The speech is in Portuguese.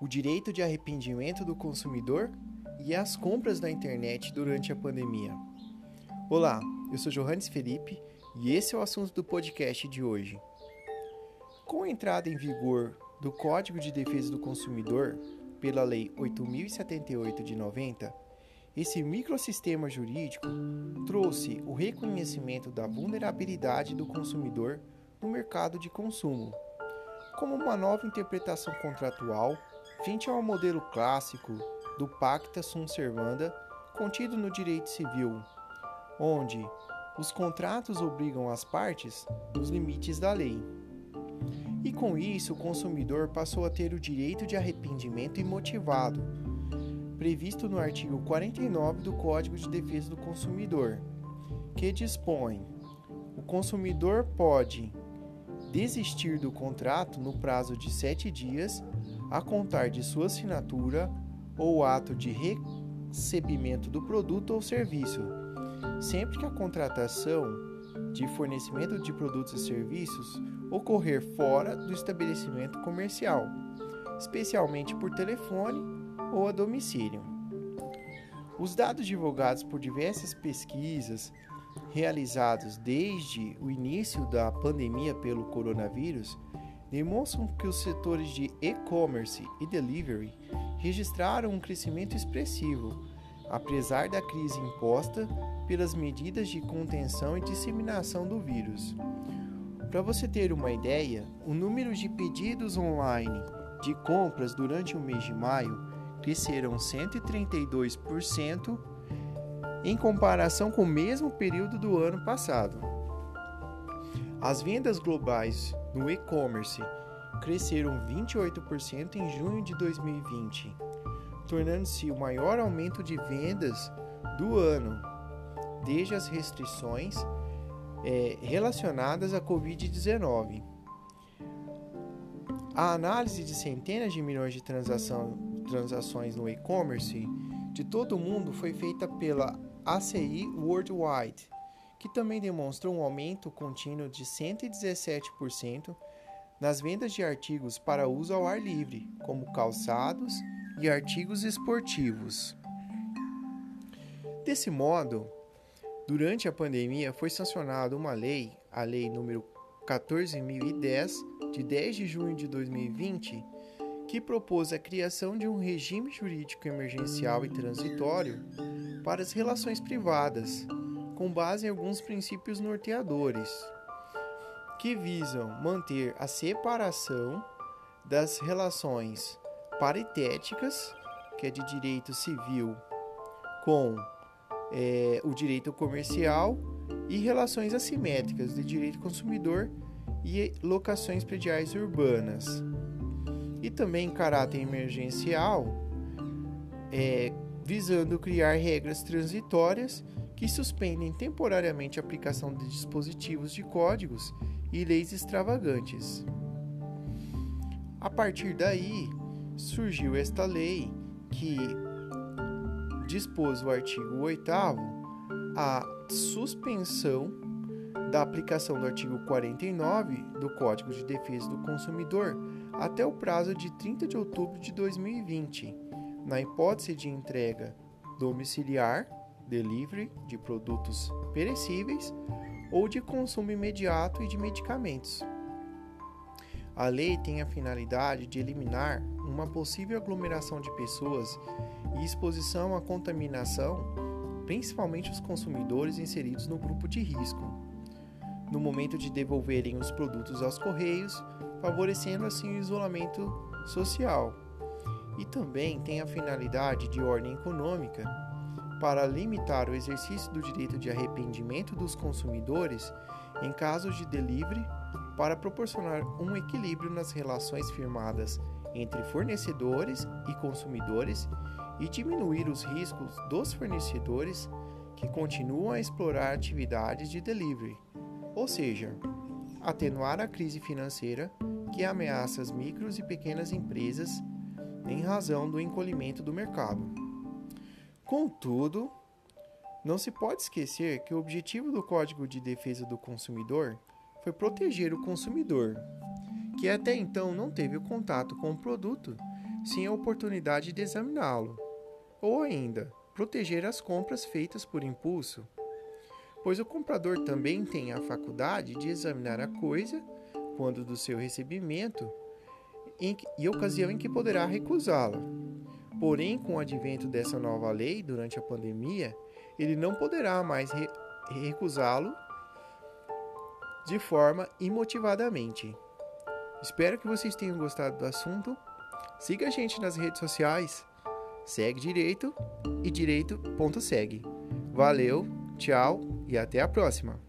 o direito de arrependimento do consumidor e as compras na internet durante a pandemia. Olá, eu sou Johannes Felipe e esse é o assunto do podcast de hoje. Com a entrada em vigor do Código de Defesa do Consumidor pela Lei 8078 de 90, esse microsistema jurídico trouxe o reconhecimento da vulnerabilidade do consumidor no mercado de consumo, como uma nova interpretação contratual frente ao modelo clássico do pacta sunt servanda contido no direito civil, onde os contratos obrigam as partes nos limites da lei. E com isso, o consumidor passou a ter o direito de arrependimento imotivado, previsto no artigo 49 do Código de Defesa do Consumidor, que dispõe: o consumidor pode desistir do contrato no prazo de sete dias a contar de sua assinatura ou ato de recebimento do produto ou serviço, sempre que a contratação de fornecimento de produtos e serviços ocorrer fora do estabelecimento comercial, especialmente por telefone ou a domicílio. Os dados divulgados por diversas pesquisas realizados desde o início da pandemia pelo coronavírus demonstram que os setores de e-commerce e delivery registraram um crescimento expressivo, apesar da crise imposta pelas medidas de contenção e disseminação do vírus. Para você ter uma ideia, o número de pedidos online de compras durante o mês de maio cresceram 132% em comparação com o mesmo período do ano passado. As vendas globais no e-commerce cresceram 28% em junho de 2020, tornando-se o maior aumento de vendas do ano, desde as restrições é, relacionadas à Covid-19. A análise de centenas de milhões de transações no e-commerce de todo o mundo foi feita pela ACI Worldwide, que também demonstrou um aumento contínuo de 117% nas vendas de artigos para uso ao ar livre, como calçados e artigos esportivos. Desse modo, durante a pandemia foi sancionada uma lei, a Lei número 14010, de 10 de junho de 2020, que propôs a criação de um regime jurídico emergencial e transitório para as relações privadas, com base em alguns princípios norteadores, que visam manter a separação das relações paritéticas, que é de direito civil, com é, o direito comercial, e relações assimétricas de direito consumidor e locações prediais urbanas. E também caráter emergencial, é, visando criar regras transitórias que suspendem temporariamente a aplicação de dispositivos de códigos e leis extravagantes. A partir daí, surgiu esta lei que dispôs o artigo 8 a suspensão da aplicação do artigo 49 do Código de Defesa do Consumidor até o prazo de 30 de outubro de 2020, na hipótese de entrega domiciliar, delivery de produtos perecíveis ou de consumo imediato e de medicamentos. A lei tem a finalidade de eliminar uma possível aglomeração de pessoas e exposição à contaminação, principalmente os consumidores inseridos no grupo de risco, no momento de devolverem os produtos aos correios favorecendo assim o isolamento social. E também tem a finalidade de ordem econômica para limitar o exercício do direito de arrependimento dos consumidores em casos de delivery para proporcionar um equilíbrio nas relações firmadas entre fornecedores e consumidores e diminuir os riscos dos fornecedores que continuam a explorar atividades de delivery, ou seja, atenuar a crise financeira que ameaça as micros e pequenas empresas em razão do encolhimento do mercado. Contudo, não se pode esquecer que o objetivo do Código de Defesa do Consumidor foi proteger o consumidor, que até então não teve contato com o produto sem a oportunidade de examiná-lo. Ou ainda, proteger as compras feitas por impulso, pois o comprador também tem a faculdade de examinar a coisa quando do seu recebimento e ocasião em que poderá recusá-la. Porém, com o advento dessa nova lei durante a pandemia, ele não poderá mais re recusá-lo de forma imotivadamente. Espero que vocês tenham gostado do assunto. Siga a gente nas redes sociais. Segue direito e direito.segue. Valeu, tchau e até a próxima.